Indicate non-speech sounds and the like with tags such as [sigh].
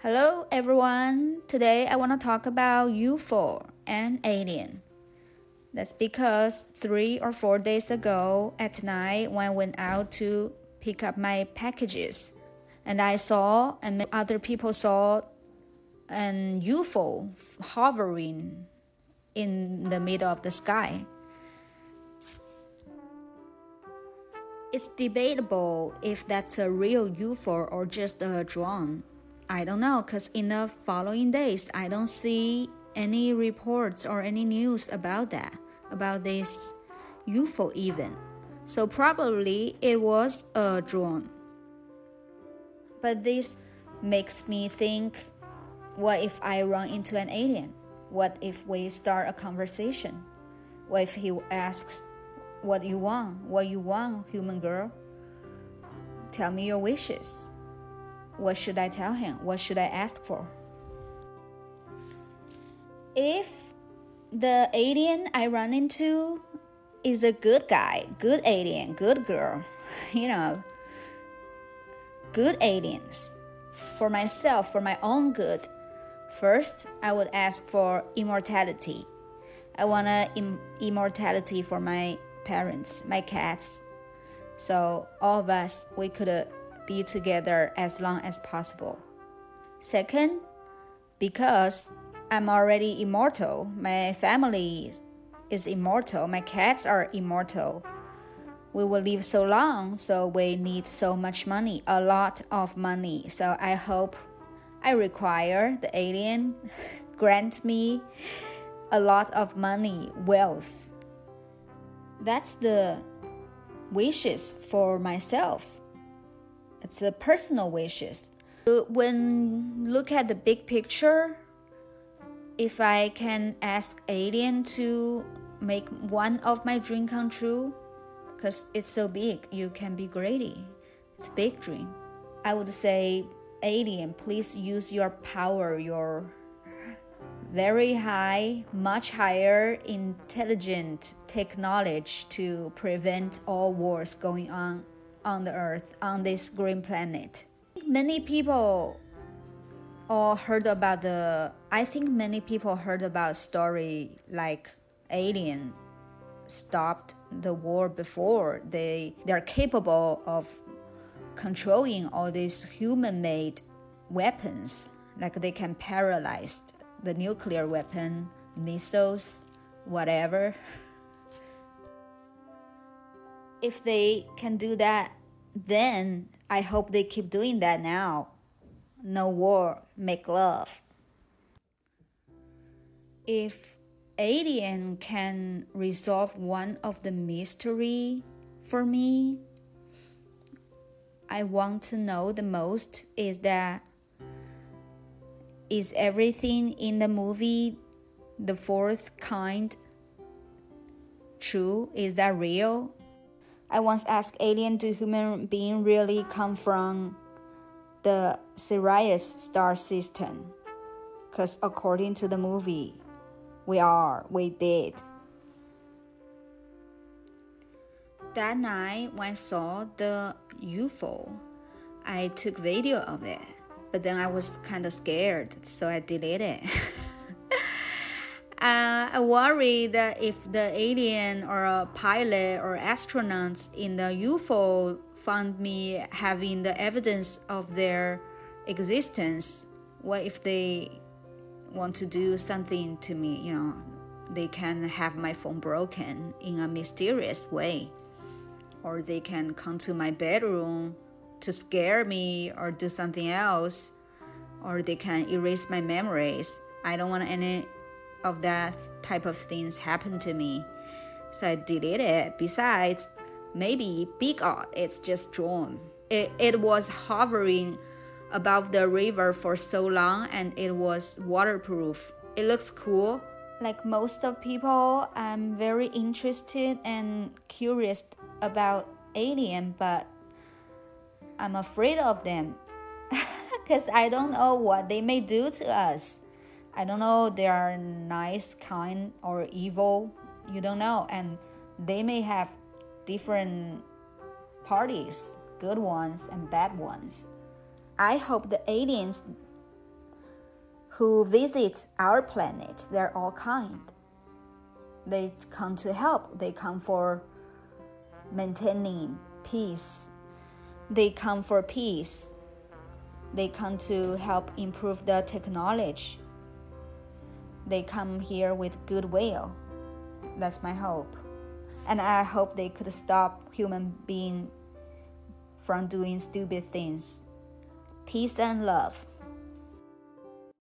Hello everyone. Today I want to talk about UFO and alien. That's because three or four days ago at night when I went out to pick up my packages, and I saw and other people saw an UFO hovering in the middle of the sky. It's debatable if that's a real UFO or just a drone. I don't know, because in the following days, I don't see any reports or any news about that, about this UFO event. So probably it was a drone. But this makes me think what if I run into an alien? What if we start a conversation? What if he asks, What you want? What you want, human girl? Tell me your wishes. What should I tell him? What should I ask for? If the alien I run into is a good guy, good alien, good girl, [laughs] you know, good aliens, for myself, for my own good, first I would ask for immortality. I want Im- immortality for my parents, my cats. So all of us, we could be together as long as possible. Second, because I'm already immortal, my family is immortal, my cats are immortal. We will live so long, so we need so much money, a lot of money. So I hope I require the alien [laughs] grant me a lot of money, wealth. That's the wishes for myself. It's the personal wishes. When look at the big picture, if I can ask alien to make one of my dream come true, because it's so big, you can be greedy. It's a big dream. I would say, alien, please use your power, your very high, much higher intelligent technology to prevent all wars going on on the earth on this green planet. Many people all heard about the I think many people heard about story like alien stopped the war before. They they're capable of controlling all these human made weapons. Like they can paralyze the nuclear weapon missiles whatever [laughs] if they can do that then I hope they keep doing that now. No war, make love. If alien can resolve one of the mystery for me, I want to know the most is that is everything in the movie the fourth kind true? Is that real? I once asked alien do human being really come from the Sirius star system? Because according to the movie, we are, we did. That night when I saw the UFO, I took video of it, but then I was kind of scared, so I deleted it. [laughs] Uh, I worry that if the alien or a pilot or astronauts in the UFO found me having the evidence of their existence, what if they want to do something to me? You know, they can have my phone broken in a mysterious way, or they can come to my bedroom to scare me or do something else, or they can erase my memories. I don't want any of that type of things happen to me. So I deleted it. Besides, maybe big art it's just drawn. It, it was hovering above the river for so long and it was waterproof. It looks cool. Like most of people, I'm very interested and curious about alien, but I'm afraid of them [laughs] because I don't know what they may do to us. I don't know they are nice, kind, or evil. You don't know. And they may have different parties, good ones and bad ones. I hope the aliens who visit our planet. They're all kind. They come to help. They come for maintaining peace. They come for peace. They come to help improve the technology. They come here with goodwill. That's my hope. And I hope they could stop human being from doing stupid things. Peace and love.